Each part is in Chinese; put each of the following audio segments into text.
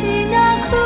是那苦。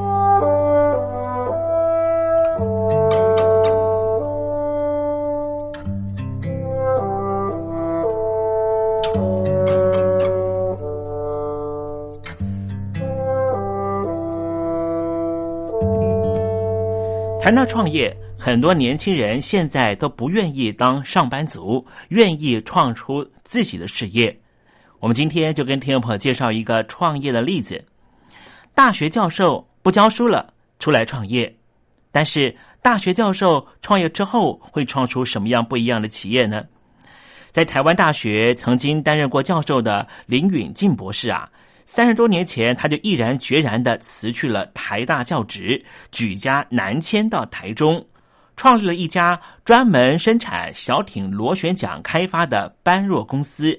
谈到创业，很多年轻人现在都不愿意当上班族，愿意创出自己的事业。我们今天就跟听众朋友介绍一个创业的例子：大学教授不教书了，出来创业。但是大学教授创业之后，会创出什么样不一样的企业呢？在台湾大学曾经担任过教授的林允进博士啊。三十多年前，他就毅然决然的辞去了台大教职，举家南迁到台中，创立了一家专门生产小艇螺旋桨开发的般若公司。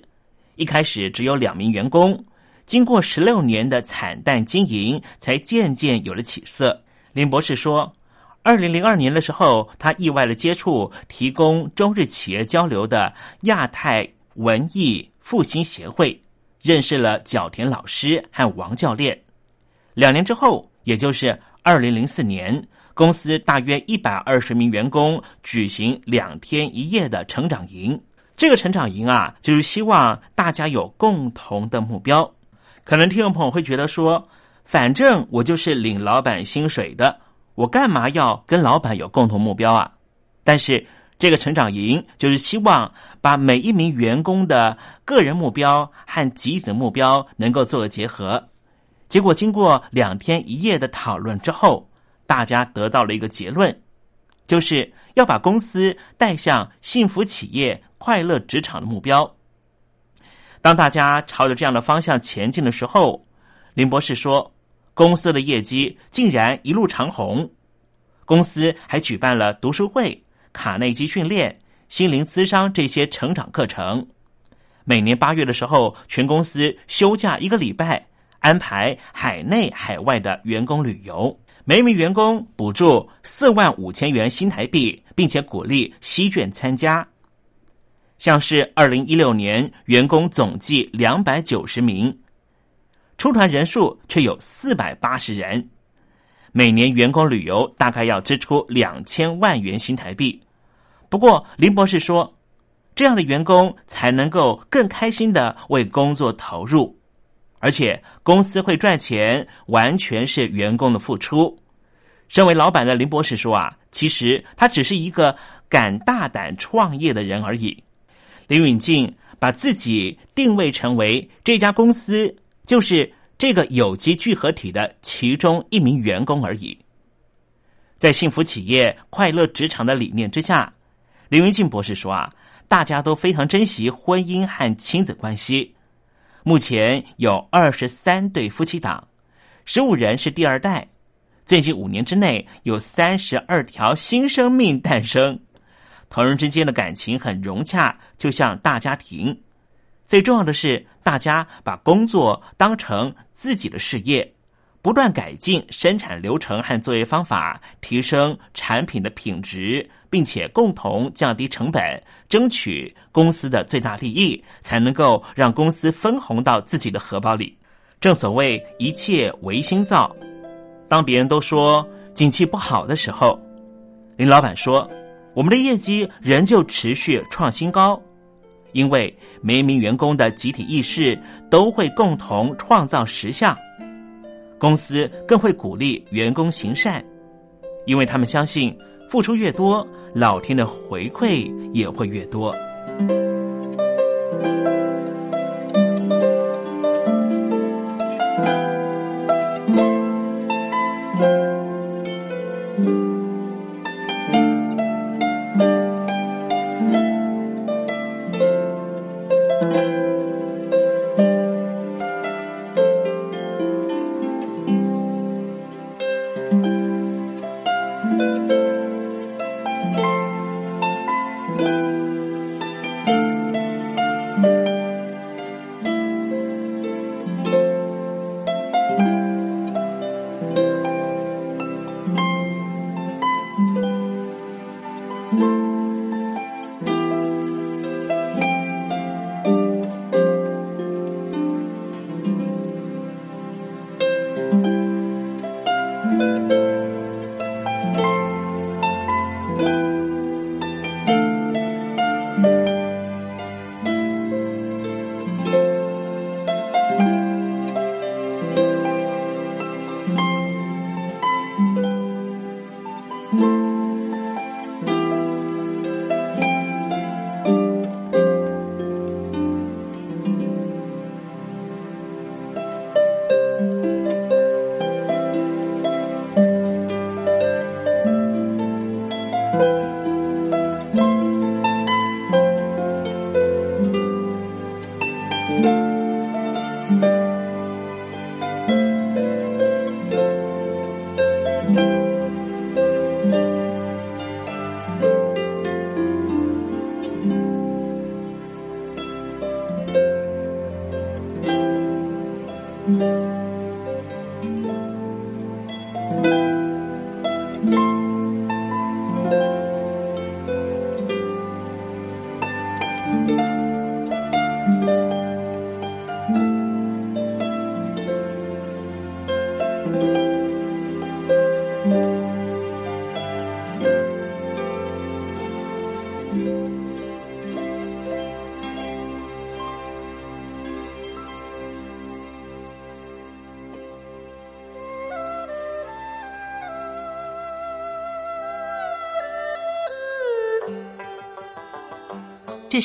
一开始只有两名员工，经过十六年的惨淡经营，才渐渐有了起色。林博士说，二零零二年的时候，他意外的接触提供中日企业交流的亚太文艺复兴协会。认识了角田老师和王教练，两年之后，也就是二零零四年，公司大约一百二十名员工举行两天一夜的成长营。这个成长营啊，就是希望大家有共同的目标。可能听众朋友会觉得说，反正我就是领老板薪水的，我干嘛要跟老板有共同目标啊？但是。这个成长营就是希望把每一名员工的个人目标和集体的目标能够做个结合。结果经过两天一夜的讨论之后，大家得到了一个结论，就是要把公司带向幸福企业、快乐职场的目标。当大家朝着这样的方向前进的时候，林博士说，公司的业绩竟然一路长虹，公司还举办了读书会。卡内基训练、心灵咨商这些成长课程，每年八月的时候，全公司休假一个礼拜，安排海内海外的员工旅游，每名员工补助四万五千元新台币，并且鼓励西卷参加。像是二零一六年，员工总计两百九十名，出团人数却有四百八十人。每年员工旅游大概要支出两千万元新台币。不过林博士说，这样的员工才能够更开心的为工作投入，而且公司会赚钱，完全是员工的付出。身为老板的林博士说啊，其实他只是一个敢大胆创业的人而已。林允静把自己定位成为这家公司就是。这个有机聚合体的其中一名员工而已，在幸福企业、快乐职场的理念之下，林云静博士说啊，大家都非常珍惜婚姻和亲子关系。目前有二十三对夫妻档，十五人是第二代，最近五年之内有三十二条新生命诞生，同人之间的感情很融洽，就像大家庭。最重要的是，大家把工作当成自己的事业，不断改进生产流程和作业方法，提升产品的品质，并且共同降低成本，争取公司的最大利益，才能够让公司分红到自己的荷包里。正所谓一切唯心造。当别人都说景气不好的时候，林老板说：“我们的业绩仍旧持续创新高。”因为每一名员工的集体意识都会共同创造实相，公司更会鼓励员工行善，因为他们相信付出越多，老天的回馈也会越多。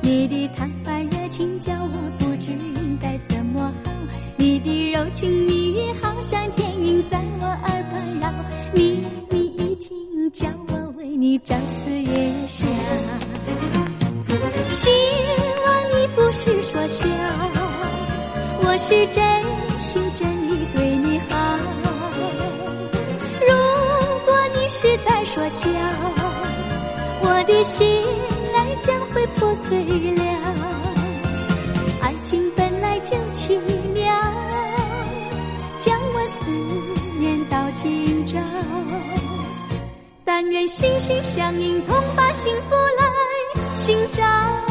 你的坦白热情叫我不知应该怎么好，你的柔情蜜语好像天音在我耳畔绕，你你已经叫我为你朝思夜想，希望你不是说笑，我是真心真意对你好。如果你是在说笑，我的心醉了。爱情本来就奇妙，将我思念到今朝。但愿心心相印，同把幸福来寻找。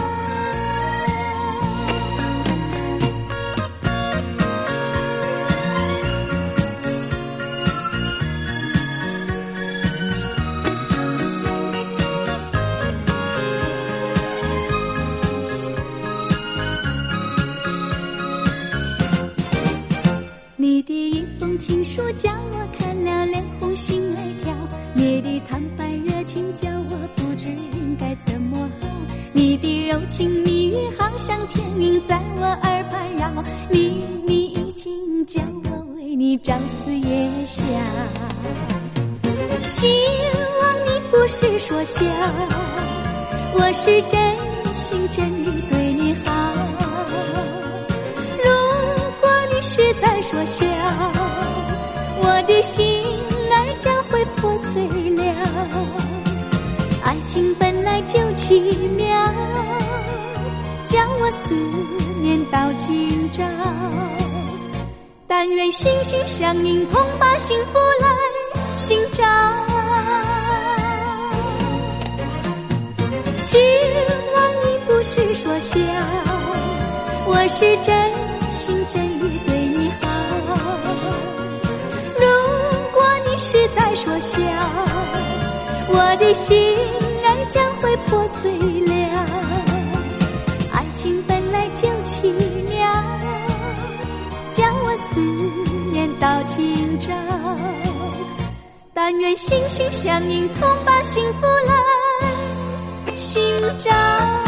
一秒，将我思念到今朝。但愿心心相印，同把幸福来寻找。希望你不是说笑，我是真心真意对你好。如果你是在说笑，我的心将会破碎了。爱情本来就奇妙，将我思念到今朝。但愿心心相印，同把幸福来寻找。